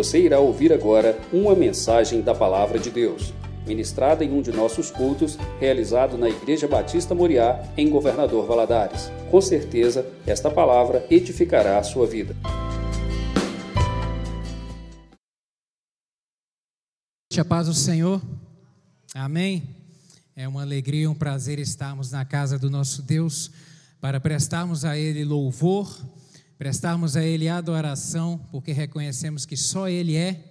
Você irá ouvir agora uma mensagem da Palavra de Deus, ministrada em um de nossos cultos, realizado na Igreja Batista Moriá, em Governador Valadares. Com certeza, esta palavra edificará a sua vida. A paz do Senhor. Amém. É uma alegria, um prazer estarmos na casa do nosso Deus para prestarmos a Ele louvor, prestarmos a Ele adoração, porque reconhecemos que só Ele é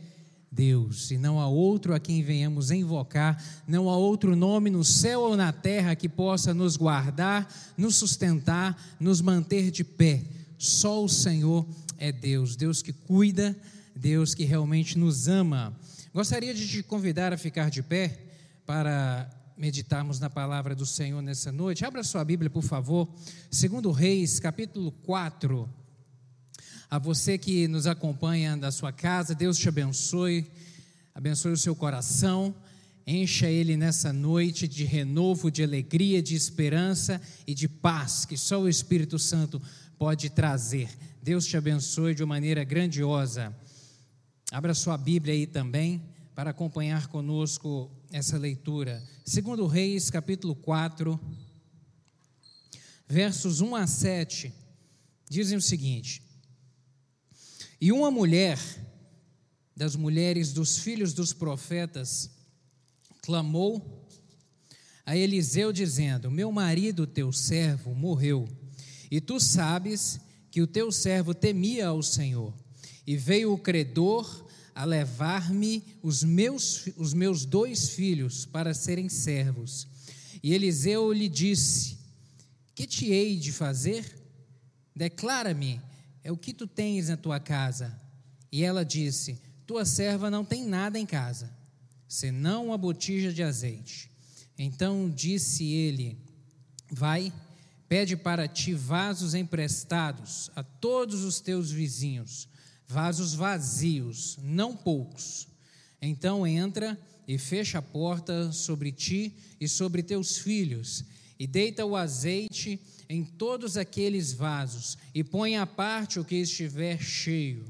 Deus e não há outro a quem venhamos invocar, não há outro nome no céu ou na terra que possa nos guardar, nos sustentar, nos manter de pé. Só o Senhor é Deus, Deus que cuida, Deus que realmente nos ama. Gostaria de te convidar a ficar de pé para meditarmos na palavra do Senhor nessa noite. Abra sua Bíblia, por favor. Segundo Reis, capítulo 4. A você que nos acompanha da sua casa, Deus te abençoe. Abençoe o seu coração. Encha ele nessa noite de renovo, de alegria, de esperança e de paz que só o Espírito Santo pode trazer. Deus te abençoe de uma maneira grandiosa. Abra sua Bíblia aí também para acompanhar conosco essa leitura. Segundo Reis, capítulo 4, versos 1 a 7, dizem o seguinte: E uma mulher das mulheres dos filhos dos profetas clamou a Eliseu dizendo: Meu marido, teu servo, morreu, e tu sabes que o teu servo temia ao Senhor. E veio o credor a levar-me os meus, os meus dois filhos para serem servos. E Eliseu lhe disse: Que te hei de fazer? Declara-me, é o que tu tens na tua casa. E ela disse: Tua serva não tem nada em casa, senão uma botija de azeite. Então disse ele: Vai, pede para ti vasos emprestados a todos os teus vizinhos vasos vazios, não poucos. Então entra e fecha a porta sobre ti e sobre teus filhos, e deita o azeite em todos aqueles vasos, e põe à parte o que estiver cheio.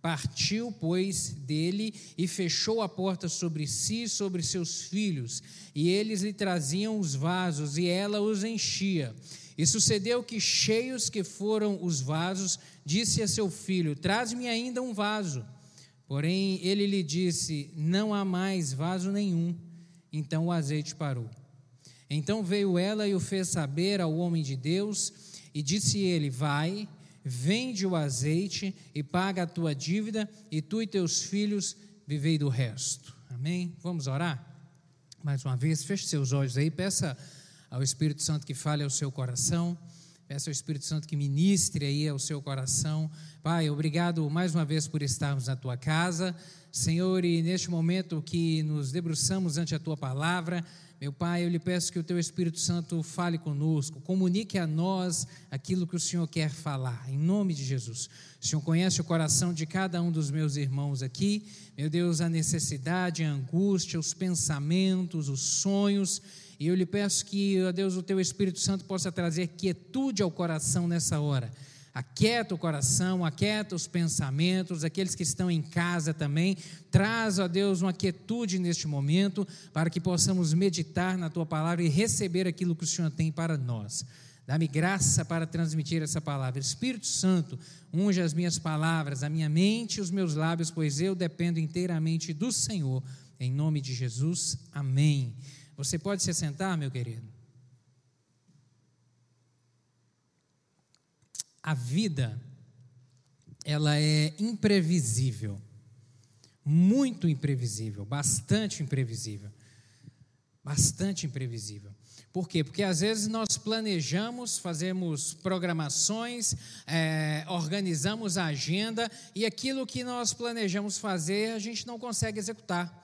Partiu, pois, dele e fechou a porta sobre si e sobre seus filhos, e eles lhe traziam os vasos, e ela os enchia. E sucedeu que, cheios que foram os vasos, disse a seu filho: Traz-me ainda um vaso. Porém, ele lhe disse: Não há mais vaso nenhum. Então o azeite parou. Então veio ela e o fez saber ao homem de Deus, e disse ele: Vai, vende o azeite e paga a tua dívida, e tu e teus filhos vivei do resto. Amém? Vamos orar? Mais uma vez, feche seus olhos aí, peça ao Espírito Santo que fale ao seu coração. Peça ao Espírito Santo que ministre aí ao seu coração. Pai, obrigado mais uma vez por estarmos na tua casa. Senhor, e neste momento que nos debruçamos ante a tua palavra, meu Pai, eu lhe peço que o teu Espírito Santo fale conosco, comunique a nós aquilo que o Senhor quer falar, em nome de Jesus. O Senhor conhece o coração de cada um dos meus irmãos aqui, meu Deus, a necessidade, a angústia, os pensamentos, os sonhos e eu lhe peço que, ó Deus, o teu Espírito Santo possa trazer quietude ao coração nessa hora. Aquieta o coração, aquieta os pensamentos, aqueles que estão em casa também. Traz, ó Deus, uma quietude neste momento, para que possamos meditar na tua palavra e receber aquilo que o Senhor tem para nós. Dá-me graça para transmitir essa palavra. Espírito Santo, unge as minhas palavras, a minha mente e os meus lábios, pois eu dependo inteiramente do Senhor. Em nome de Jesus, amém. Você pode se sentar, meu querido? A vida, ela é imprevisível, muito imprevisível, bastante imprevisível. Bastante imprevisível. Por quê? Porque às vezes nós planejamos, fazemos programações, é, organizamos a agenda e aquilo que nós planejamos fazer a gente não consegue executar.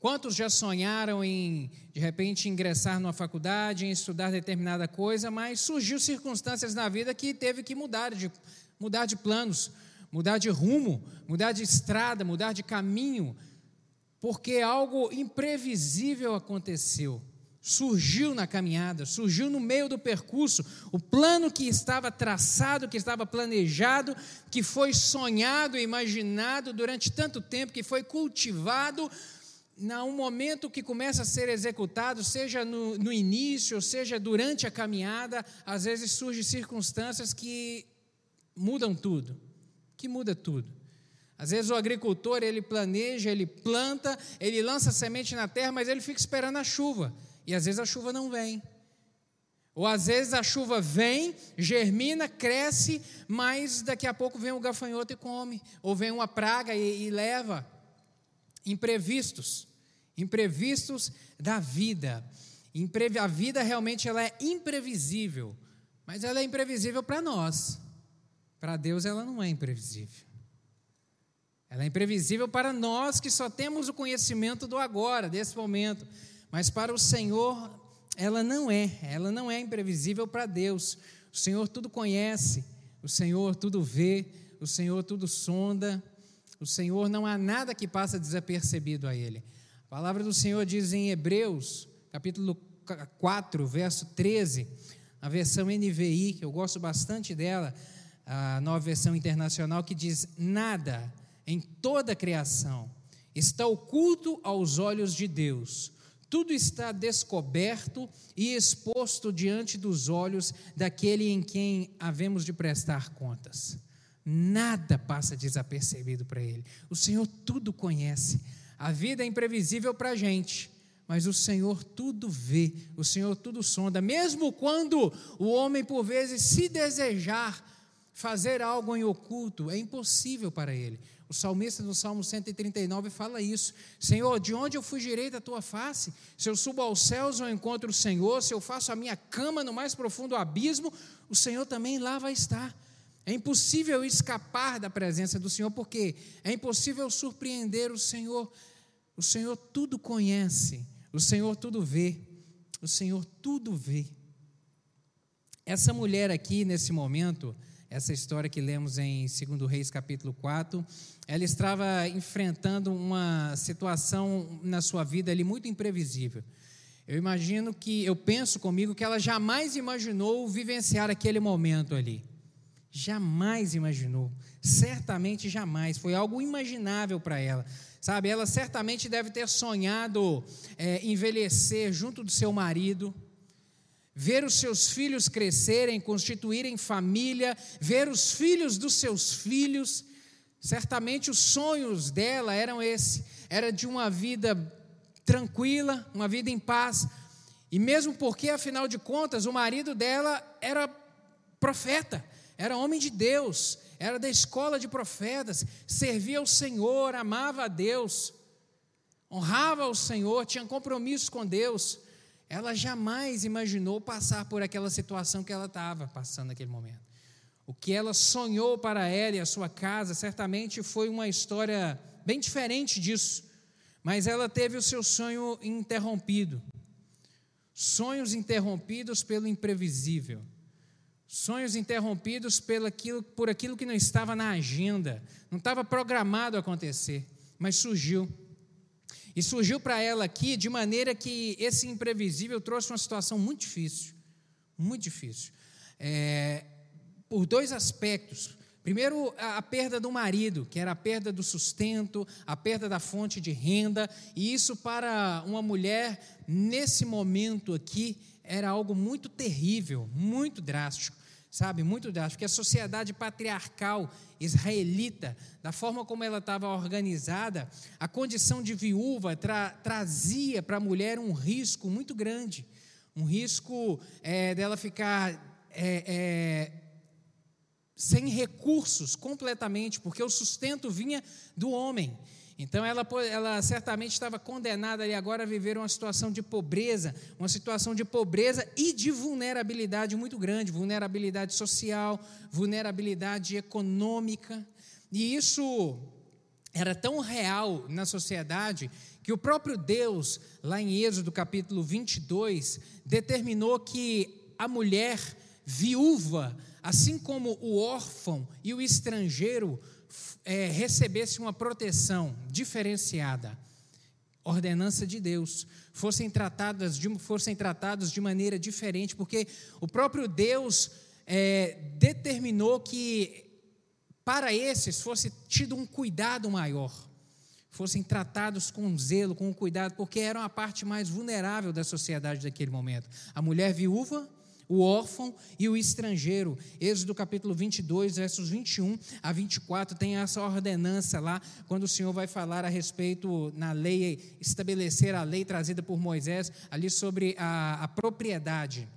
Quantos já sonharam em, de repente, ingressar numa faculdade, em estudar determinada coisa, mas surgiu circunstâncias na vida que teve que mudar de, mudar de planos, mudar de rumo, mudar de estrada, mudar de caminho, porque algo imprevisível aconteceu. surgiu na caminhada, surgiu no meio do percurso. O plano que estava traçado, que estava planejado, que foi sonhado e imaginado durante tanto tempo, que foi cultivado, num momento que começa a ser executado, seja no, no início, seja durante a caminhada, às vezes surgem circunstâncias que mudam tudo, que muda tudo. Às vezes o agricultor, ele planeja, ele planta, ele lança semente na terra, mas ele fica esperando a chuva. E às vezes a chuva não vem. Ou às vezes a chuva vem, germina, cresce, mas daqui a pouco vem um gafanhoto e come. Ou vem uma praga e, e leva. Imprevistos. Imprevistos da vida. A vida realmente ela é imprevisível. Mas ela é imprevisível para nós. Para Deus ela não é imprevisível. Ela é imprevisível para nós que só temos o conhecimento do agora, desse momento. Mas para o Senhor, ela não é, ela não é imprevisível para Deus. O Senhor tudo conhece, o Senhor tudo vê, o Senhor tudo sonda, o Senhor não há nada que passa desapercebido a Ele. A palavra do Senhor diz em Hebreus, capítulo 4, verso 13, a versão NVI, que eu gosto bastante dela, a nova versão internacional, que diz: Nada em toda a criação está oculto aos olhos de Deus tudo está descoberto e exposto diante dos olhos daquele em quem havemos de prestar contas. Nada passa desapercebido para ele. O Senhor tudo conhece. A vida é imprevisível para a gente, mas o Senhor tudo vê, o Senhor tudo sonda. Mesmo quando o homem, por vezes, se desejar fazer algo em oculto, é impossível para ele. O salmista no Salmo 139 fala isso: Senhor, de onde eu fugirei da tua face? Se eu subo aos céus, eu encontro o Senhor. Se eu faço a minha cama no mais profundo abismo, o Senhor também lá vai estar. É impossível escapar da presença do Senhor, porque é impossível surpreender o Senhor. O Senhor tudo conhece, o Senhor tudo vê, o Senhor tudo vê. Essa mulher aqui, nesse momento, essa história que lemos em 2 Reis capítulo 4, ela estava enfrentando uma situação na sua vida ali muito imprevisível. Eu imagino que, eu penso comigo que ela jamais imaginou vivenciar aquele momento ali. Jamais imaginou. Certamente jamais. Foi algo imaginável para ela. Sabe, ela certamente deve ter sonhado é, envelhecer junto do seu marido ver os seus filhos crescerem, constituírem família, ver os filhos dos seus filhos. Certamente os sonhos dela eram esse, era de uma vida tranquila, uma vida em paz. E mesmo porque, afinal de contas, o marido dela era profeta, era homem de Deus, era da escola de profetas, servia ao Senhor, amava a Deus, honrava o Senhor, tinha compromisso com Deus ela jamais imaginou passar por aquela situação que ela estava passando naquele momento. O que ela sonhou para ela e a sua casa certamente foi uma história bem diferente disso, mas ela teve o seu sonho interrompido. Sonhos interrompidos pelo imprevisível. Sonhos interrompidos pelo aquilo, por aquilo que não estava na agenda, não estava programado a acontecer, mas surgiu. E surgiu para ela aqui de maneira que esse imprevisível trouxe uma situação muito difícil. Muito difícil. É, por dois aspectos. Primeiro, a, a, perda do marido, que era a perda do sustento, a perda da fonte de renda, e isso para uma mulher, nesse momento aqui, era algo muito terrível, muito drástico sabe, muito drástico, porque a sociedade patriarcal israelita, da forma como ela estava organizada, a condição de viúva tra trazia para a mulher um risco muito grande, um risco é, dela ficar é, é, sem recursos completamente, porque o sustento vinha do homem. Então ela, ela certamente estava condenada ali agora a viver uma situação de pobreza, uma situação de pobreza e de vulnerabilidade muito grande, vulnerabilidade social, vulnerabilidade econômica. E isso era tão real na sociedade que o próprio Deus, lá em Êxodo capítulo 22, determinou que a mulher viúva, assim como o órfão e o estrangeiro, é, recebesse uma proteção diferenciada. ordenança de Deus, fossem tratadas de, fossem tratados de maneira diferente, porque o próprio Deus é, determinou que para esses fosse tido um cuidado maior, fossem tratados com zelo, com cuidado, porque eram a parte mais vulnerável da sociedade daquele momento. A mulher viúva o órfão e o estrangeiro. Êxodo capítulo 22, versos 21 a 24, tem essa ordenança lá, quando o Senhor vai falar a respeito, na lei, estabelecer a lei trazida por Moisés, ali sobre a, a propriedade.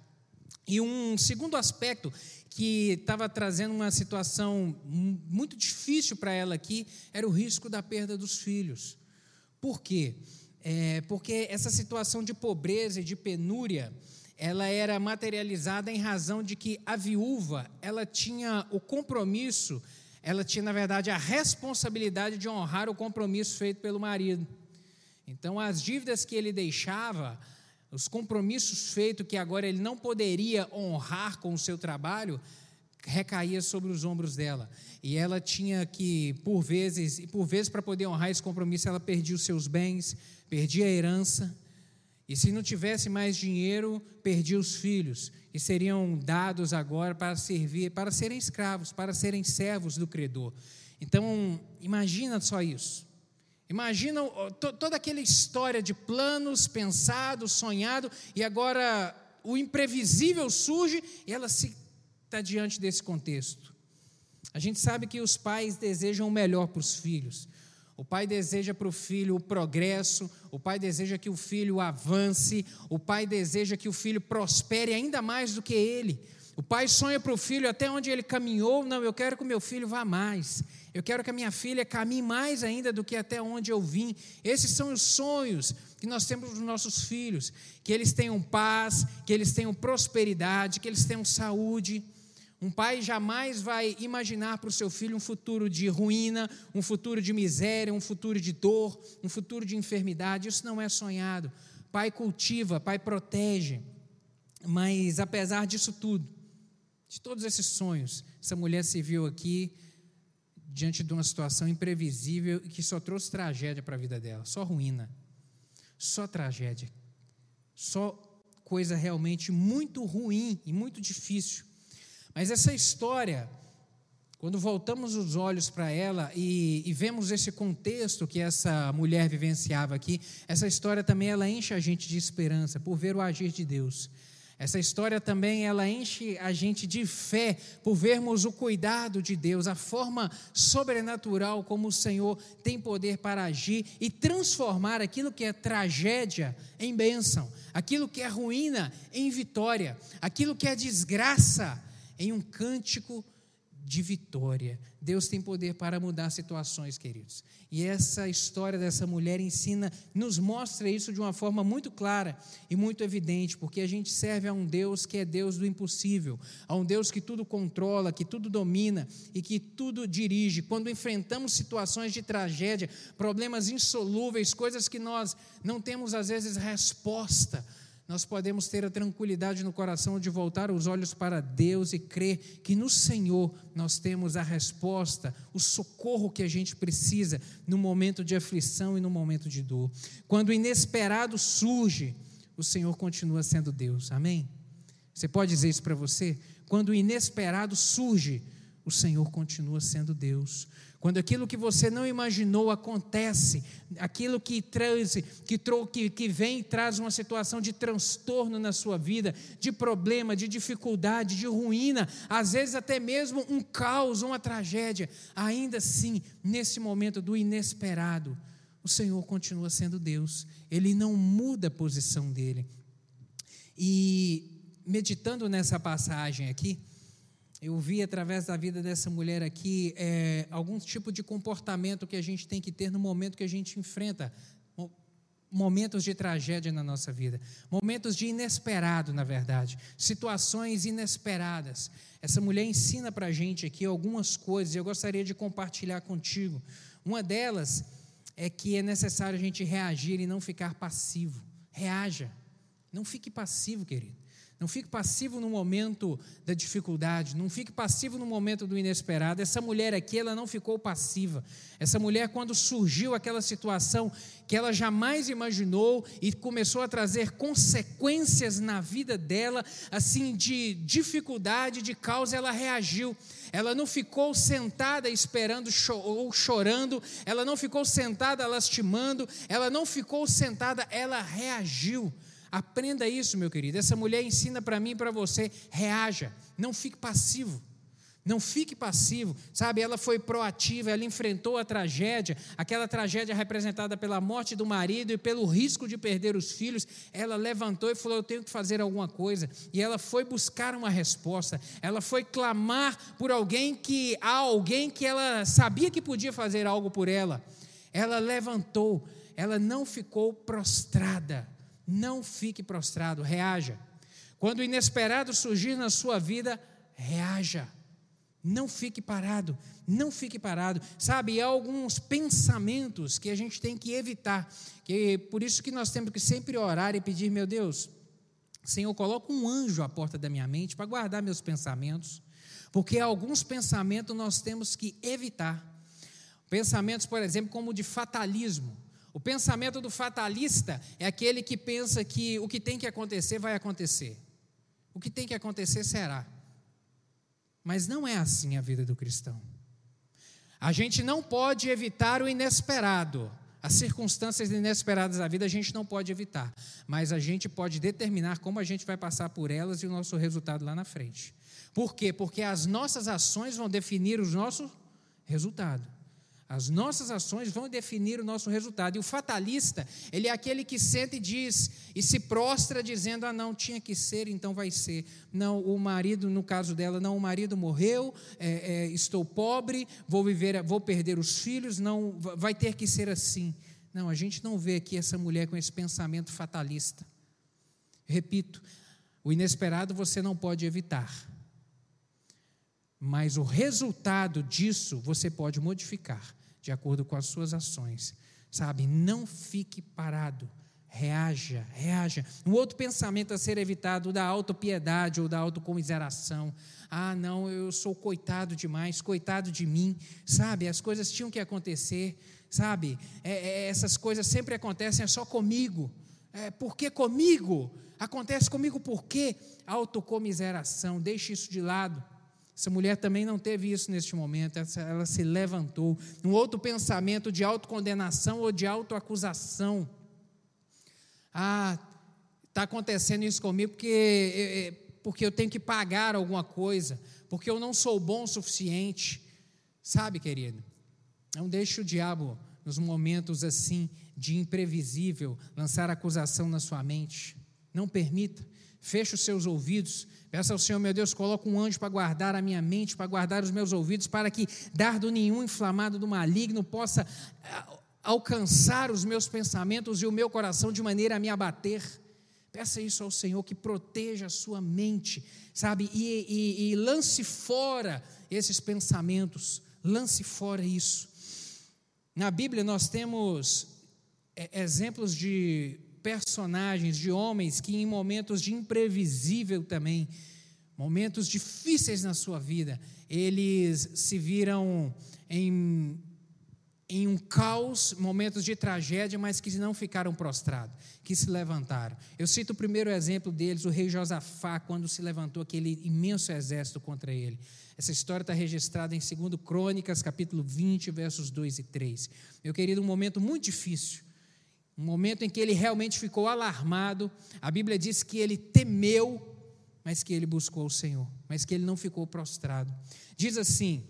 E um segundo aspecto que estava trazendo uma situação muito difícil para ela aqui era o risco da perda dos filhos. Por quê? É, porque essa situação de pobreza e de penúria ela era materializada em razão de que a viúva, ela tinha o compromisso, ela tinha, na verdade, a responsabilidade de honrar o compromisso feito pelo marido. Então, as dívidas que ele deixava, os compromissos feitos que agora ele não poderia honrar com o seu trabalho, recaía sobre os ombros dela. E ela tinha que, por vezes, e por vezes para poder honrar esse compromisso, ela perdia os seus bens, perdia a herança, e se não tivesse mais dinheiro, perdia os filhos, e seriam dados agora para servir, para serem escravos, para serem servos do credor. Então, imagina só isso. Imagina toda aquela história de planos pensados, sonhado, e agora o imprevisível surge e ela se está diante desse contexto. A gente sabe que os pais desejam o melhor para os filhos. O pai deseja para o filho o progresso, o pai deseja que o filho avance, o pai deseja que o filho prospere ainda mais do que ele. O pai sonha para o filho até onde ele caminhou, não, eu quero que o meu filho vá mais. Eu quero que a minha filha caminhe mais ainda do que até onde eu vim. Esses são os sonhos que nós temos dos nossos filhos, que eles tenham paz, que eles tenham prosperidade, que eles tenham saúde. Um pai jamais vai imaginar para o seu filho um futuro de ruína, um futuro de miséria, um futuro de dor, um futuro de enfermidade. Isso não é sonhado. Pai cultiva, pai protege. Mas apesar disso tudo, de todos esses sonhos, essa mulher se viu aqui diante de uma situação imprevisível e que só trouxe tragédia para a vida dela, só ruína, só tragédia, só coisa realmente muito ruim e muito difícil. Mas essa história, quando voltamos os olhos para ela e, e, vemos esse contexto que essa mulher vivenciava aqui, essa história também ela enche a gente de esperança por ver o agir de Deus. Essa história também ela enche a gente de fé por vermos o cuidado de Deus, a forma sobrenatural como o Senhor tem poder para agir e transformar aquilo que é tragédia em bênção, aquilo que é ruína em vitória, aquilo que é desgraça em um cântico de vitória. Deus tem poder para mudar situações, queridos. E essa história dessa mulher ensina, nos mostra isso de uma forma muito clara e muito evidente, porque a gente serve a um Deus que é Deus do impossível, a um Deus que tudo controla, que tudo domina e que tudo dirige. Quando enfrentamos situações de tragédia, problemas insolúveis, coisas que nós não temos às vezes resposta, nós podemos ter a tranquilidade no coração de voltar os olhos para Deus e crer que no Senhor nós temos a resposta, o socorro que a gente precisa no momento de aflição e no momento de dor. Quando o inesperado surge, o Senhor continua sendo Deus. Amém? Você pode dizer isso para você? Quando o inesperado surge, o Senhor continua sendo Deus. Quando aquilo que você não imaginou acontece, aquilo que traz, que, que, que vem e traz uma situação de transtorno na sua vida, de problema, de dificuldade, de ruína, às vezes até mesmo um caos, uma tragédia, ainda assim, nesse momento do inesperado, o Senhor continua sendo Deus, Ele não muda a posição dele. E meditando nessa passagem aqui, eu vi através da vida dessa mulher aqui é, algum tipo de comportamento que a gente tem que ter no momento que a gente enfrenta momentos de tragédia na nossa vida, momentos de inesperado, na verdade, situações inesperadas. Essa mulher ensina para a gente aqui algumas coisas e eu gostaria de compartilhar contigo. Uma delas é que é necessário a gente reagir e não ficar passivo. Reaja, não fique passivo, querido. Não fique passivo no momento da dificuldade, não fique passivo no momento do inesperado. Essa mulher aqui, ela não ficou passiva. Essa mulher, quando surgiu aquela situação que ela jamais imaginou e começou a trazer consequências na vida dela, assim, de dificuldade, de causa, ela reagiu. Ela não ficou sentada esperando ou chorando, ela não ficou sentada lastimando, ela não ficou sentada, ela reagiu. Aprenda isso, meu querido. Essa mulher ensina para mim e para você: reaja, não fique passivo. Não fique passivo, sabe? Ela foi proativa, ela enfrentou a tragédia, aquela tragédia representada pela morte do marido e pelo risco de perder os filhos. Ela levantou e falou: Eu tenho que fazer alguma coisa. E ela foi buscar uma resposta, ela foi clamar por alguém que, há alguém que ela sabia que podia fazer algo por ela. Ela levantou, ela não ficou prostrada, não fique prostrado, reaja. Quando o inesperado surgir na sua vida, reaja. Não fique parado, não fique parado. Sabe, há alguns pensamentos que a gente tem que evitar. Que por isso que nós temos que sempre orar e pedir, meu Deus, Senhor, coloca um anjo à porta da minha mente para guardar meus pensamentos, porque alguns pensamentos nós temos que evitar. Pensamentos, por exemplo, como de fatalismo. O pensamento do fatalista é aquele que pensa que o que tem que acontecer vai acontecer. O que tem que acontecer será. Mas não é assim a vida do cristão. A gente não pode evitar o inesperado. As circunstâncias inesperadas da vida a gente não pode evitar, mas a gente pode determinar como a gente vai passar por elas e o nosso resultado lá na frente. Por quê? Porque as nossas ações vão definir o nosso resultado. As nossas ações vão definir o nosso resultado. E o fatalista, ele é aquele que senta e diz, e se prostra dizendo: ah, não, tinha que ser, então vai ser. Não, o marido, no caso dela, não, o marido morreu, é, é, estou pobre, vou viver, vou perder os filhos, não, vai ter que ser assim. Não, a gente não vê aqui essa mulher com esse pensamento fatalista. Repito, o inesperado você não pode evitar, mas o resultado disso você pode modificar de acordo com as suas ações. Sabe, não fique parado. Reaja, reaja. Um outro pensamento a ser evitado da autopiedade ou da autocomiseração. Ah, não, eu sou coitado demais, coitado de mim. Sabe, as coisas tinham que acontecer. Sabe, é, é, essas coisas sempre acontecem é só comigo. É, por que comigo? Acontece comigo por quê? Autocomiseração, deixe isso de lado. Essa mulher também não teve isso neste momento, ela se levantou. Um outro pensamento de autocondenação ou de autoacusação. Ah, está acontecendo isso comigo porque, eh, eh, porque eu tenho que pagar alguma coisa, porque eu não sou bom o suficiente. Sabe, querido? Não deixe o diabo, nos momentos assim de imprevisível, lançar acusação na sua mente. Não permita. Feche os seus ouvidos. Peça ao Senhor, meu Deus, coloque um anjo para guardar a minha mente, para guardar os meus ouvidos, para que dardo nenhum inflamado do maligno possa ah, alcançar os meus pensamentos e o meu coração de maneira a me abater. Peça isso ao Senhor que proteja a sua mente, sabe? E, e, e lance fora esses pensamentos, lance fora isso. Na Bíblia nós temos é, exemplos de personagens, de homens que em momentos de imprevisível também, momentos difíceis na sua vida, eles se viram em, em um caos, momentos de tragédia, mas que não ficaram prostrados, que se levantaram. Eu cito o primeiro exemplo deles, o rei Josafá, quando se levantou aquele imenso exército contra ele. Essa história está registrada em 2 Crônicas, capítulo 20, versos 2 e 3. Meu querido, um momento muito difícil um momento em que ele realmente ficou alarmado. A Bíblia diz que ele temeu, mas que ele buscou o Senhor, mas que ele não ficou prostrado. Diz assim,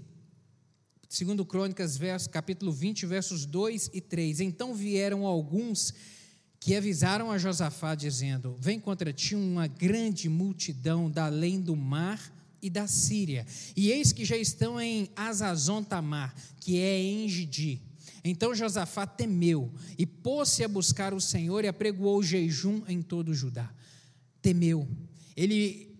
segundo Crônicas, capítulo 20, versos 2 e 3. Então vieram alguns que avisaram a Josafá, dizendo: Vem contra ti uma grande multidão da além do mar e da Síria. E eis que já estão em Azazon Tamar, que é em Gidi. Então Josafá temeu e pôs-se a buscar o Senhor e apregoou jejum em todo o Judá. Temeu. Ele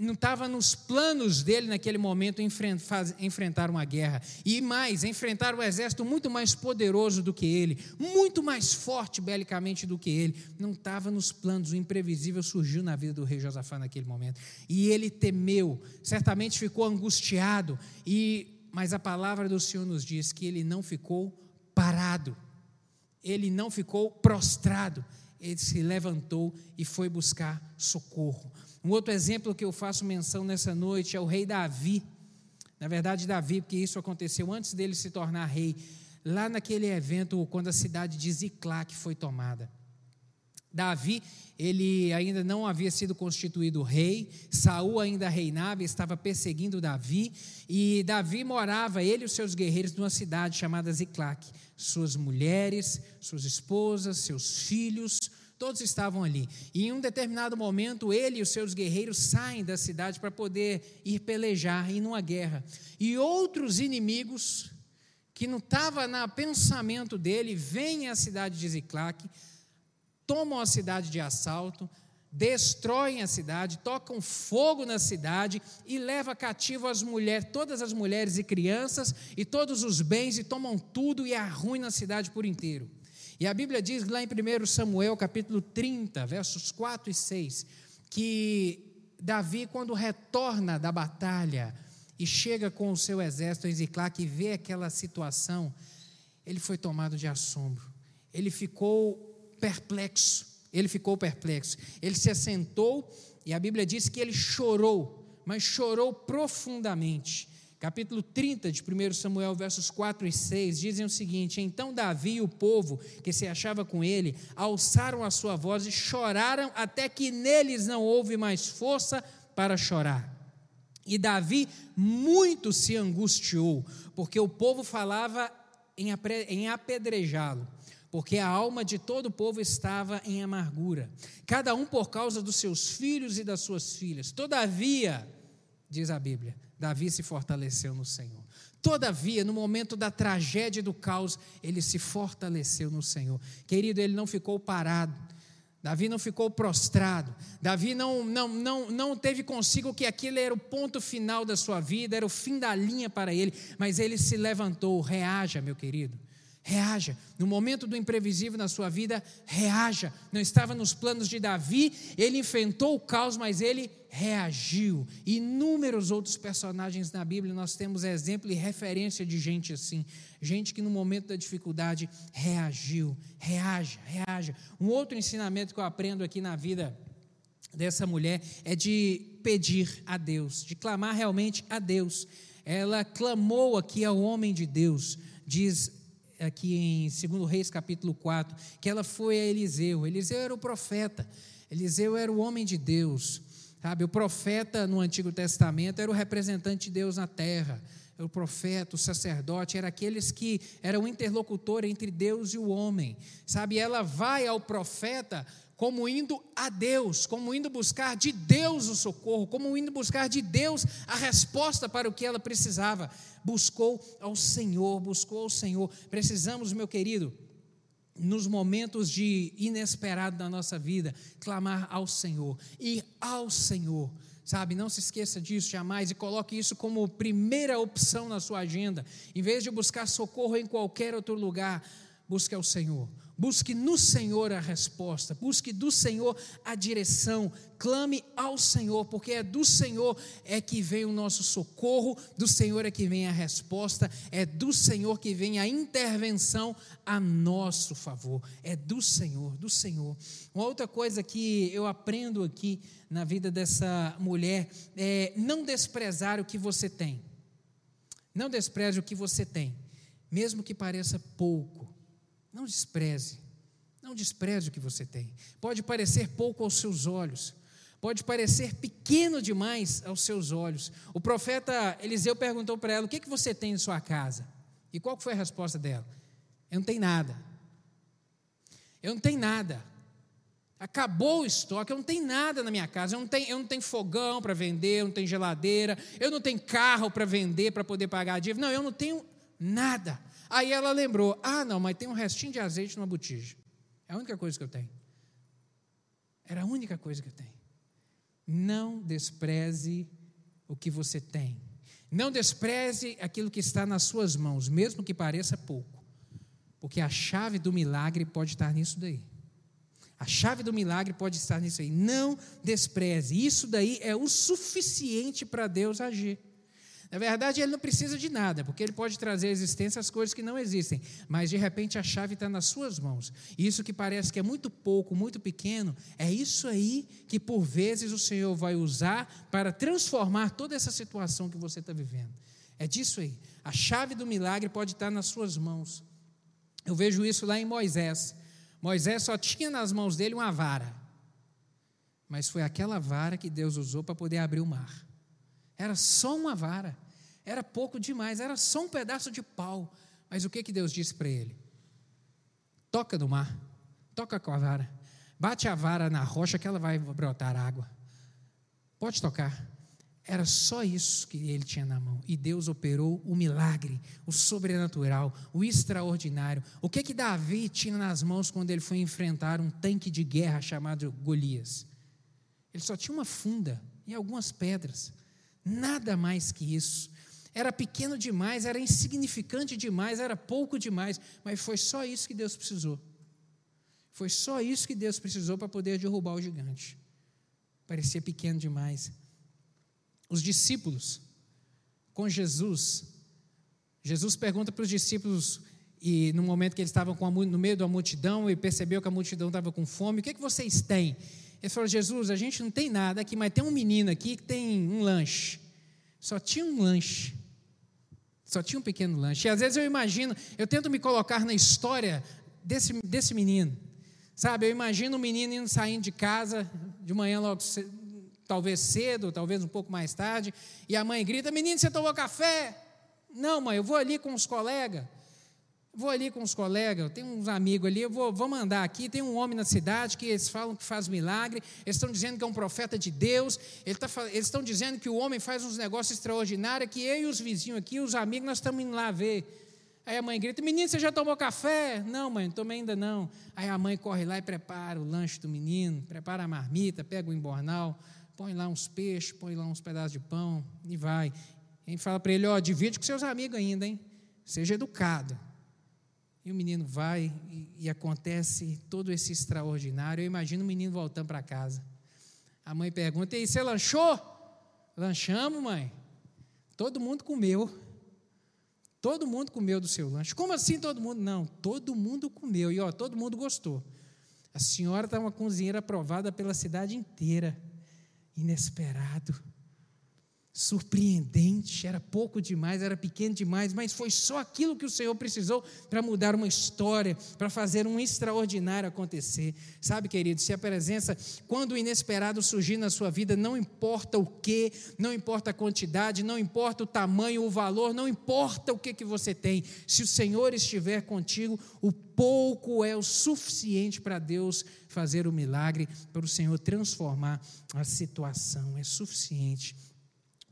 não estava nos planos dele naquele momento enfrentar uma guerra. E mais, enfrentar um exército muito mais poderoso do que ele, muito mais forte belicamente do que ele. Não estava nos planos, o imprevisível surgiu na vida do rei Josafá naquele momento. E ele temeu, certamente ficou angustiado, e mas a palavra do Senhor nos diz que ele não ficou parado, ele não ficou prostrado, ele se levantou e foi buscar socorro. Um outro exemplo que eu faço menção nessa noite é o rei Davi. Na verdade, Davi, porque isso aconteceu antes dele se tornar rei, lá naquele evento quando a cidade de Ziclac foi tomada. Davi, ele ainda não havia sido constituído rei, Saul ainda reinava, estava perseguindo Davi, e Davi morava, ele e os seus guerreiros, numa cidade chamada Ziclac. Suas mulheres, suas esposas, seus filhos, Todos estavam ali. E em um determinado momento, ele e os seus guerreiros saem da cidade para poder ir pelejar, ir numa guerra. E outros inimigos, que não estavam no pensamento dele, vêm à cidade de Ziclac, tomam a cidade de assalto, destroem a cidade, tocam fogo na cidade e levam cativo as mulheres, todas as mulheres e crianças e todos os bens e tomam tudo e arruinam a cidade por inteiro. E a Bíblia diz lá em 1 Samuel, capítulo 30, versos 4 e 6, que Davi, quando retorna da batalha e chega com o seu exército em Ziclac e vê aquela situação, ele foi tomado de assombro. Ele ficou perplexo. Ele ficou perplexo. Ele se assentou e a Bíblia diz que ele chorou, mas chorou profundamente capítulo 30 de 1 Samuel, versos 4 e 6, dizem o seguinte: Então Davi e o povo que se achava com ele alçaram a sua voz e choraram até que neles não houve mais força para chorar. E Davi muito se angustiou, porque o povo falava em apedrejá-lo porque a alma de todo o povo estava em amargura, cada um por causa dos seus filhos e das suas filhas. Todavia, diz a Bíblia, Davi se fortaleceu no Senhor. Todavia, no momento da tragédia e do caos, ele se fortaleceu no Senhor. Querido, ele não ficou parado. Davi não ficou prostrado. Davi não, não, não, não teve consigo que aquilo era o ponto final da sua vida, era o fim da linha para ele, mas ele se levantou. Reaja, meu querido. Reaja. No momento do imprevisível na sua vida, reaja. Não estava nos planos de Davi, ele enfrentou o caos, mas ele reagiu. Inúmeros outros personagens na Bíblia nós temos exemplo e referência de gente assim. Gente que no momento da dificuldade reagiu. Reaja, reaja. Um outro ensinamento que eu aprendo aqui na vida dessa mulher é de pedir a Deus, de clamar realmente a Deus. Ela clamou aqui ao homem de Deus, diz aqui em 2 Reis capítulo 4, que ela foi a Eliseu. Eliseu era o profeta, Eliseu era o homem de Deus. Sabe, o profeta no Antigo Testamento era o representante de Deus na terra. O profeta, o sacerdote, eram aqueles que eram interlocutor entre Deus e o homem. Sabe, ela vai ao profeta como indo a Deus, como indo buscar de Deus o socorro, como indo buscar de Deus a resposta para o que ela precisava. Buscou ao Senhor, buscou ao Senhor. Precisamos, meu querido, nos momentos de inesperado da nossa vida, clamar ao Senhor, ir ao Senhor. Sabe, não se esqueça disso jamais e coloque isso como primeira opção na sua agenda. Em vez de buscar socorro em qualquer outro lugar, busque ao Senhor. Busque no Senhor a resposta, busque do Senhor a direção, clame ao Senhor, porque é do Senhor é que vem o nosso socorro, do Senhor é que vem a resposta, é do Senhor que vem a intervenção a nosso favor. É do Senhor, do Senhor. Uma outra coisa que eu aprendo aqui na vida dessa mulher é não desprezar o que você tem. Não despreze o que você tem, mesmo que pareça pouco não despreze. Não despreze o que você tem. Pode parecer pouco aos seus olhos, pode parecer pequeno demais aos seus olhos. O profeta Eliseu perguntou para ela: O que, que você tem em sua casa? E qual foi a resposta dela? Eu não tenho nada. Eu não tenho nada. Acabou o estoque, eu não tenho nada na minha casa. Eu não tenho, eu não tenho fogão para vender, eu não tenho geladeira, eu não tenho carro para vender para poder pagar a dívida. Não, eu não tenho nada. Aí ela lembrou: ah, não, mas tem um restinho de azeite numa botija. É a única coisa que eu tenho. Era a única coisa que eu tenho. Não despreze o que você tem. Não despreze aquilo que está nas suas mãos, mesmo que pareça pouco. Porque a chave do milagre pode estar nisso daí. A chave do milagre pode estar nisso aí. Não despreze. Isso daí é o suficiente para Deus agir. Na verdade, ele não precisa de nada, porque ele pode trazer à existência as coisas que não existem, mas de repente a chave está nas suas mãos. E isso que parece que é muito pouco, muito pequeno, é isso aí que por vezes o Senhor vai usar para transformar toda essa situação que você está vivendo. É disso aí. A chave do milagre pode estar nas suas mãos. Eu vejo isso lá em Moisés. Moisés só tinha nas mãos dele uma vara, mas foi aquela vara que Deus usou para poder abrir o mar. Era só uma vara. Era pouco demais, era só um pedaço de pau. Mas o que, que Deus disse para ele? Toca no mar, toca com a vara, bate a vara na rocha que ela vai brotar água. Pode tocar. Era só isso que ele tinha na mão. E Deus operou o milagre, o sobrenatural, o extraordinário. O que que Davi tinha nas mãos quando ele foi enfrentar um tanque de guerra chamado Golias? Ele só tinha uma funda e algumas pedras. Nada mais que isso. Era pequeno demais, era insignificante demais, era pouco demais, mas foi só isso que Deus precisou. Foi só isso que Deus precisou para poder derrubar o gigante. Parecia pequeno demais. Os discípulos, com Jesus, Jesus pergunta para os discípulos, e no momento que eles estavam a, no meio da multidão e percebeu que a multidão estava com fome, o que, é que vocês têm? Ele falou: Jesus, a gente não tem nada aqui, mas tem um menino aqui que tem um lanche. Só tinha um lanche. Só tinha um pequeno lanche. E às vezes eu imagino, eu tento me colocar na história desse, desse menino. Sabe, eu imagino um menino indo saindo de casa de manhã logo talvez cedo, talvez um pouco mais tarde, e a mãe grita: Menino, você tomou café? Não, mãe, eu vou ali com os colegas. Vou ali com os colegas, tem uns amigos ali, eu vou, vou mandar aqui. Tem um homem na cidade que eles falam que faz milagre, eles estão dizendo que é um profeta de Deus, ele tá, eles estão dizendo que o homem faz uns negócios extraordinários, que eu e os vizinhos aqui, os amigos, nós estamos indo lá ver. Aí a mãe grita: Menino, você já tomou café? Não, mãe, tomei ainda não. Aí a mãe corre lá e prepara o lanche do menino, prepara a marmita, pega o embornal, põe lá uns peixes, põe lá uns pedaços de pão e vai. E fala para ele: Ó, divide com seus amigos ainda, hein? Seja educado. E o menino vai e, e acontece todo esse extraordinário. Eu imagino o menino voltando para casa. A mãe pergunta: E aí, você lanchou? Lanchamos, mãe. Todo mundo comeu. Todo mundo comeu do seu lanche. Como assim todo mundo? Não, todo mundo comeu. E ó, todo mundo gostou. A senhora está uma cozinheira aprovada pela cidade inteira. Inesperado surpreendente, era pouco demais, era pequeno demais, mas foi só aquilo que o Senhor precisou para mudar uma história, para fazer um extraordinário acontecer. Sabe, querido, se a presença, quando o inesperado surgir na sua vida, não importa o que, não importa a quantidade, não importa o tamanho, o valor, não importa o que, que você tem, se o Senhor estiver contigo, o pouco é o suficiente para Deus fazer o milagre, para o Senhor transformar a situação, é suficiente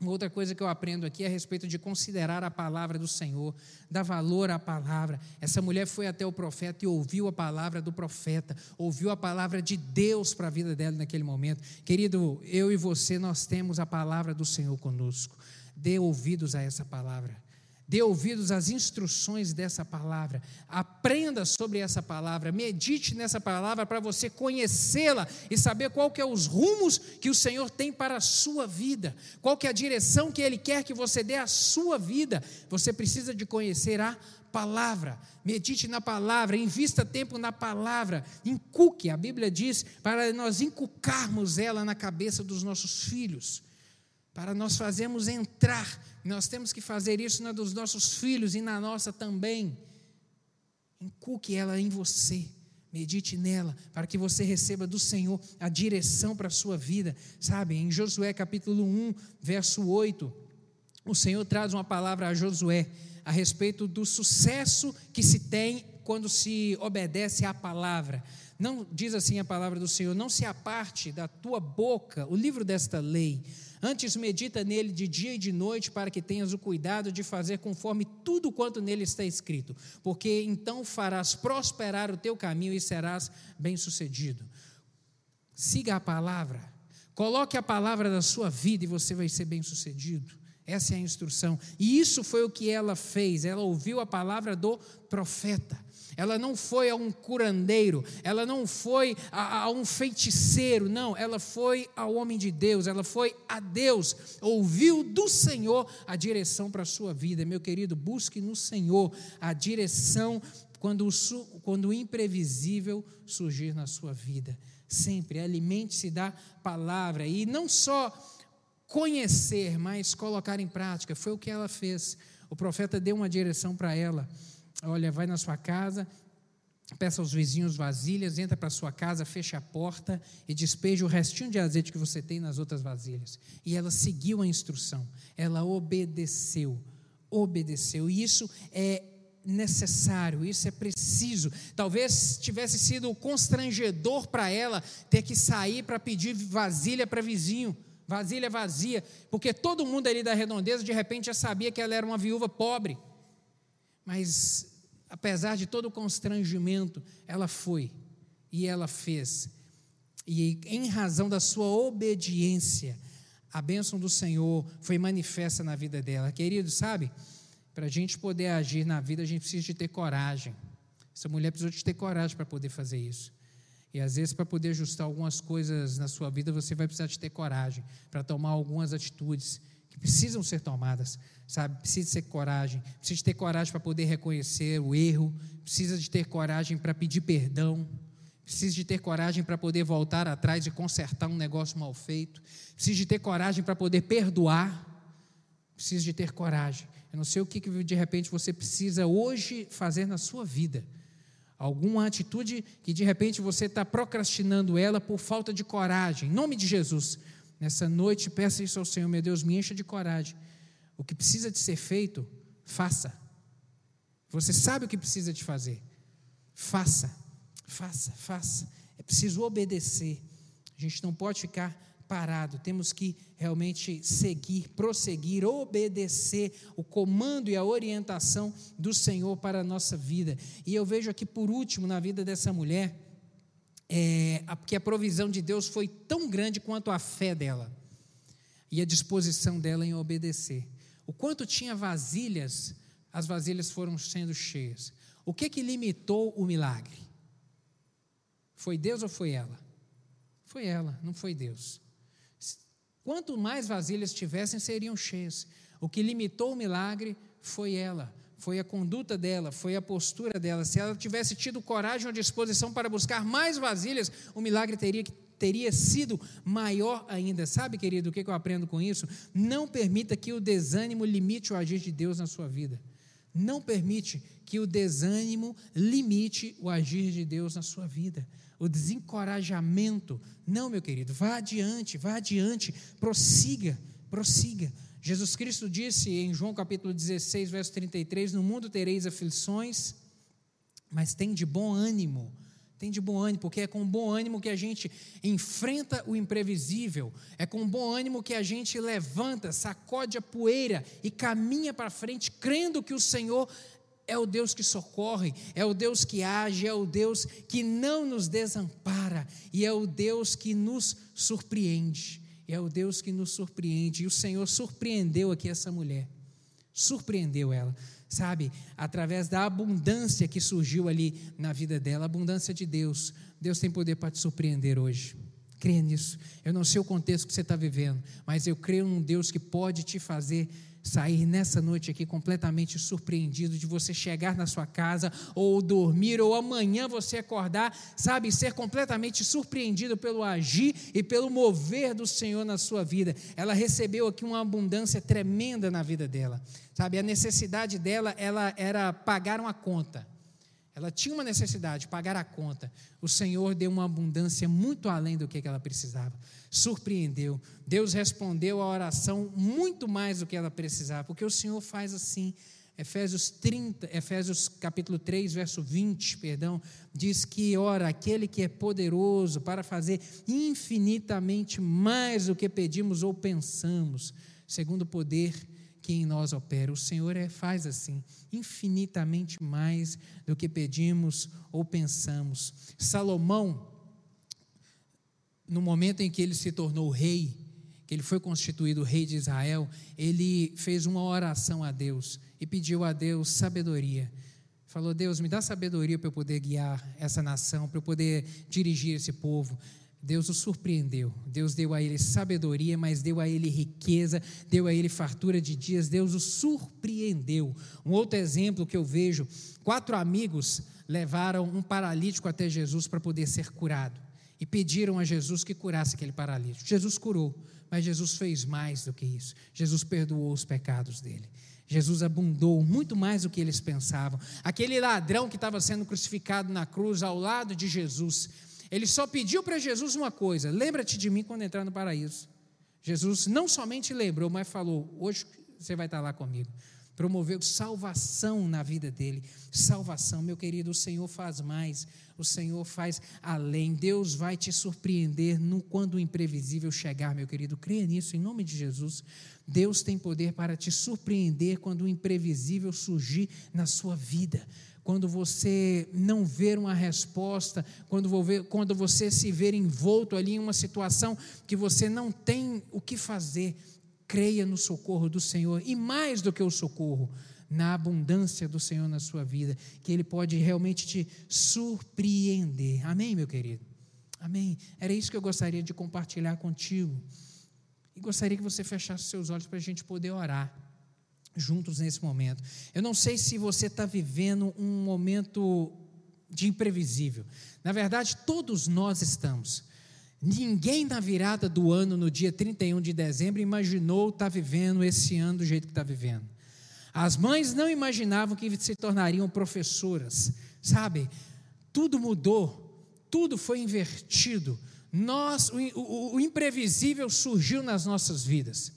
outra coisa que eu aprendo aqui é a respeito de considerar a palavra do Senhor, dar valor à palavra. Essa mulher foi até o profeta e ouviu a palavra do profeta, ouviu a palavra de Deus para a vida dela naquele momento. Querido, eu e você, nós temos a palavra do Senhor conosco. Dê ouvidos a essa palavra. Dê ouvidos às instruções dessa palavra. Aprenda sobre essa palavra. Medite nessa palavra para você conhecê-la e saber qual que é os rumos que o Senhor tem para a sua vida. Qual que é a direção que Ele quer que você dê à sua vida. Você precisa de conhecer a palavra. Medite na palavra, invista tempo na palavra. Incuque, a Bíblia diz, para nós inculcarmos ela na cabeça dos nossos filhos para nós fazermos entrar. Nós temos que fazer isso na dos nossos filhos e na nossa também. Inculque ela em você. Medite nela, para que você receba do Senhor a direção para a sua vida. Sabe, em Josué capítulo 1, verso 8, o Senhor traz uma palavra a Josué a respeito do sucesso que se tem quando se obedece à palavra. Não diz assim a palavra do Senhor: não se aparte da tua boca o livro desta lei Antes medita nele de dia e de noite, para que tenhas o cuidado de fazer conforme tudo quanto nele está escrito, porque então farás prosperar o teu caminho e serás bem-sucedido. Siga a palavra, Coloque a palavra da sua vida e você vai ser bem sucedido. Essa é a instrução. E isso foi o que ela fez. Ela ouviu a palavra do profeta. Ela não foi a um curandeiro, ela não foi a, a, um feiticeiro, não, ela foi ao homem de Deus, ela foi a Deus, ouviu do Senhor a direção para a sua vida. Meu querido, busque no Senhor a direção quando o, quando o imprevisível surgir na sua vida. Sempre alimente-se da palavra e não só conhecer, mas colocar em prática. Foi o que ela fez. O profeta deu uma direção para ela. Olha, vai na sua casa, peça aos vizinhos vasilhas, entra para sua casa, fecha a porta e despeja o restinho de azeite que você tem nas outras vasilhas. E ela seguiu a instrução. Ela obedeceu. Obedeceu. E isso é necessário, isso é preciso. Talvez tivesse sido constrangedor para ela ter que sair para pedir vasilha para vizinho, vasilha vazia, porque todo mundo ali da redondeza de repente já sabia que ela era uma viúva pobre. Mas apesar de todo o constrangimento, ela foi e ela fez. E em razão da sua obediência, a bênção do Senhor foi manifesta na vida dela. Querido, sabe? Para a gente poder agir na vida, a gente precisa de ter coragem. Essa mulher precisou de ter coragem para poder fazer isso. E às vezes, para poder ajustar algumas coisas na sua vida, você vai precisar de ter coragem para tomar algumas atitudes que precisam ser tomadas, sabe? Precisa ter coragem, precisa de ter coragem para poder reconhecer o erro, precisa de ter coragem para pedir perdão, precisa de ter coragem para poder voltar atrás e consertar um negócio mal feito, precisa de ter coragem para poder perdoar, precisa de ter coragem. Eu não sei o que de repente você precisa hoje fazer na sua vida. Alguma atitude que de repente você está procrastinando ela por falta de coragem. Em nome de Jesus, nessa noite, peça isso ao Senhor, meu Deus, me encha de coragem. O que precisa de ser feito, faça. Você sabe o que precisa de fazer. Faça, faça, faça. É preciso obedecer. A gente não pode ficar parado, temos que realmente seguir, prosseguir, obedecer o comando e a orientação do Senhor para a nossa vida. E eu vejo aqui, por último, na vida dessa mulher, é, que a provisão de Deus foi tão grande quanto a fé dela e a disposição dela em obedecer. O quanto tinha vasilhas, as vasilhas foram sendo cheias. O que que limitou o milagre? Foi Deus ou foi ela? Foi ela, não foi Deus. Quanto mais vasilhas tivessem, seriam cheias. O que limitou o milagre foi ela, foi a conduta dela, foi a postura dela. Se ela tivesse tido coragem ou disposição para buscar mais vasilhas, o milagre teria teria sido maior ainda. Sabe, querido, o que eu aprendo com isso? Não permita que o desânimo limite o agir de Deus na sua vida. Não permite que o desânimo limite o agir de Deus na sua vida o desencorajamento. Não, meu querido, vá adiante, vá adiante, prossiga, prossiga. Jesus Cristo disse em João capítulo 16, verso 33: No mundo tereis aflições, mas tem de bom ânimo. Tem de bom ânimo, porque é com bom ânimo que a gente enfrenta o imprevisível, é com bom ânimo que a gente levanta, sacode a poeira e caminha para frente, crendo que o Senhor é o Deus que socorre, é o Deus que age, é o Deus que não nos desampara e é o Deus que nos surpreende. É o Deus que nos surpreende. E o Senhor surpreendeu aqui essa mulher. Surpreendeu ela, sabe? Através da abundância que surgiu ali na vida dela, abundância de Deus. Deus tem poder para te surpreender hoje. Creia nisso. Eu não sei o contexto que você está vivendo, mas eu creio num Deus que pode te fazer sair nessa noite aqui completamente surpreendido de você chegar na sua casa ou dormir ou amanhã você acordar, sabe, ser completamente surpreendido pelo agir e pelo mover do Senhor na sua vida. Ela recebeu aqui uma abundância tremenda na vida dela. Sabe, a necessidade dela ela era pagar uma conta. Ela tinha uma necessidade, pagar a conta. O Senhor deu uma abundância muito além do que ela precisava. Surpreendeu. Deus respondeu a oração muito mais do que ela precisava, porque o Senhor faz assim. Efésios 30, Efésios capítulo 3, verso 20, perdão, diz que ora aquele que é poderoso para fazer infinitamente mais do que pedimos ou pensamos, segundo o poder que em nós opera. O Senhor é, faz assim, infinitamente mais do que pedimos ou pensamos. Salomão, no momento em que ele se tornou rei, que ele foi constituído rei de Israel, ele fez uma oração a Deus e pediu a Deus sabedoria. Falou: Deus, me dá sabedoria para eu poder guiar essa nação, para eu poder dirigir esse povo. Deus o surpreendeu. Deus deu a ele sabedoria, mas deu a ele riqueza, deu a ele fartura de dias. Deus o surpreendeu. Um outro exemplo que eu vejo: quatro amigos levaram um paralítico até Jesus para poder ser curado e pediram a Jesus que curasse aquele paralítico. Jesus curou, mas Jesus fez mais do que isso. Jesus perdoou os pecados dele. Jesus abundou muito mais do que eles pensavam. Aquele ladrão que estava sendo crucificado na cruz ao lado de Jesus, ele só pediu para Jesus uma coisa: lembra-te de mim quando entrar no paraíso. Jesus não somente lembrou, mas falou: hoje você vai estar lá comigo promoveu salvação na vida dele. Salvação, meu querido, o Senhor faz mais, o Senhor faz além. Deus vai te surpreender no quando o imprevisível chegar, meu querido. Creia nisso em nome de Jesus. Deus tem poder para te surpreender quando o imprevisível surgir na sua vida quando você não ver uma resposta, quando, você se ver envolto ali em uma situação que você não tem o que fazer, creia no socorro do Senhor e mais do que o socorro, na abundância do Senhor na sua vida, que Ele pode realmente te surpreender. Amém, meu querido? Amém. Era isso que eu gostaria de compartilhar contigo. E gostaria que você fechasse seus olhos para a gente poder orar juntos nesse momento. Eu não sei se você está vivendo um momento de imprevisível. Na verdade, todos nós estamos. Ninguém na virada do ano, no dia 31 de dezembro, imaginou estar tá vivendo esse ano do jeito que está vivendo. As mães não imaginavam que se tornariam professoras, sabe? Tudo mudou, tudo foi invertido. Nós, o, o, o imprevisível surgiu nas nossas vidas.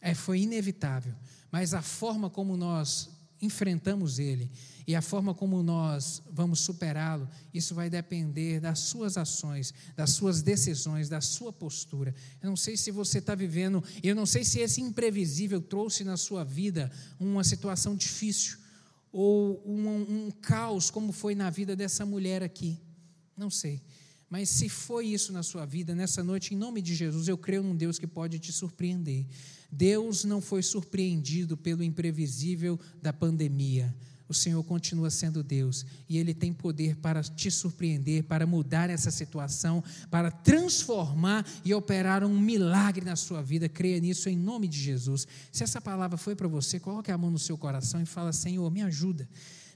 É, foi inevitável, mas a forma como nós enfrentamos ele e a forma como nós vamos superá-lo, isso vai depender das suas ações, das suas decisões, da sua postura. Eu não sei se você está vivendo, eu não sei se esse imprevisível trouxe na sua vida uma situação difícil ou um, um caos, como foi na vida dessa mulher aqui. Não sei. Mas se foi isso na sua vida, nessa noite, em nome de Jesus, eu creio num Deus que pode te surpreender. Deus não foi surpreendido pelo imprevisível da pandemia o Senhor continua sendo Deus e Ele tem poder para te surpreender, para mudar essa situação, para transformar e operar um milagre na sua vida. Creia nisso em nome de Jesus. Se essa palavra foi para você, coloque a mão no seu coração e fala: Senhor, me ajuda.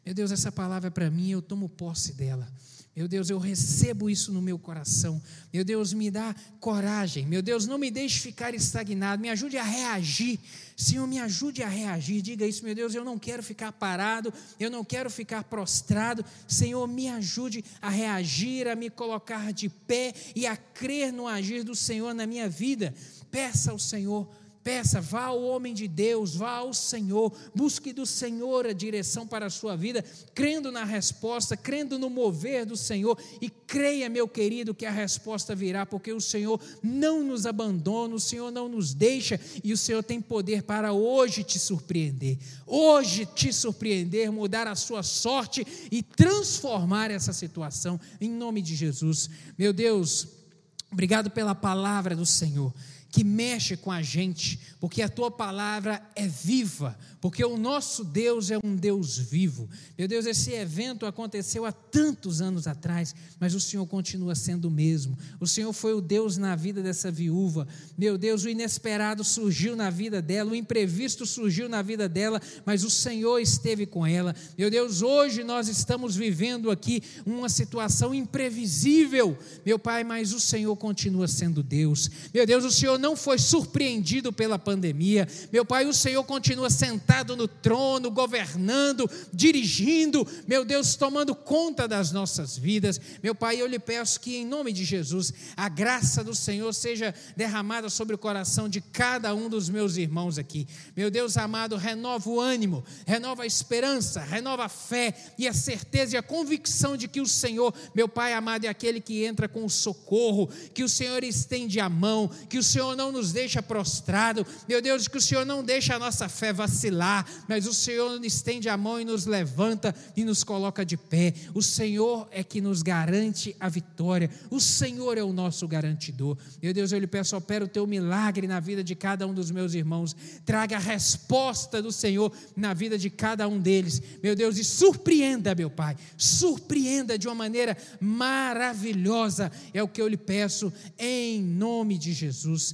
Meu Deus, essa palavra é para mim, eu tomo posse dela. Meu Deus, eu recebo isso no meu coração. Meu Deus, me dá coragem. Meu Deus, não me deixe ficar estagnado. Me ajude a reagir. Senhor, me ajude a reagir. Diga isso, meu Deus, eu não quero ficar parado. Eu não quero ficar prostrado. Senhor, me ajude a reagir, a me colocar de pé e a crer no agir do Senhor na minha vida. Peça ao Senhor Peça, vá ao homem de Deus, vá ao Senhor, busque do Senhor a direção para a sua vida, crendo na resposta, crendo no mover do Senhor e creia, meu querido, que a resposta virá, porque o Senhor não nos abandona, o Senhor não nos deixa e o Senhor tem poder para hoje te surpreender, hoje te surpreender, mudar a sua sorte e transformar essa situação, em nome de Jesus. Meu Deus, obrigado pela palavra do Senhor que mexe com a gente, porque a tua palavra é viva, porque o nosso Deus é um Deus vivo. Meu Deus, esse evento aconteceu há tantos anos atrás, mas o Senhor continua sendo o mesmo. O Senhor foi o Deus na vida dessa viúva. Meu Deus, o inesperado surgiu na vida dela, o imprevisto surgiu na vida dela, mas o Senhor esteve com ela. Meu Deus, hoje nós estamos vivendo aqui uma situação imprevisível, meu Pai, mas o Senhor continua sendo Deus. Meu Deus, o Senhor não foi surpreendido pela pandemia. Meu Pai, o Senhor continua sentado no trono, governando, dirigindo, meu Deus, tomando conta das nossas vidas. Meu Pai, eu lhe peço que, em nome de Jesus, a graça do Senhor seja derramada sobre o coração de cada um dos meus irmãos aqui. Meu Deus amado, renova o ânimo, renova a esperança, renova a fé e a certeza e a convicção de que o Senhor, meu Pai amado, é aquele que entra com o socorro, que o Senhor estende a mão, que o Senhor Senhor não nos deixa prostrado, meu Deus, que o Senhor não deixa a nossa fé vacilar, mas o Senhor estende a mão e nos levanta e nos coloca de pé. O Senhor é que nos garante a vitória, o Senhor é o nosso garantidor. Meu Deus, eu lhe peço, opera o teu milagre na vida de cada um dos meus irmãos, traga a resposta do Senhor na vida de cada um deles, meu Deus, e surpreenda, meu Pai, surpreenda de uma maneira maravilhosa, é o que eu lhe peço, em nome de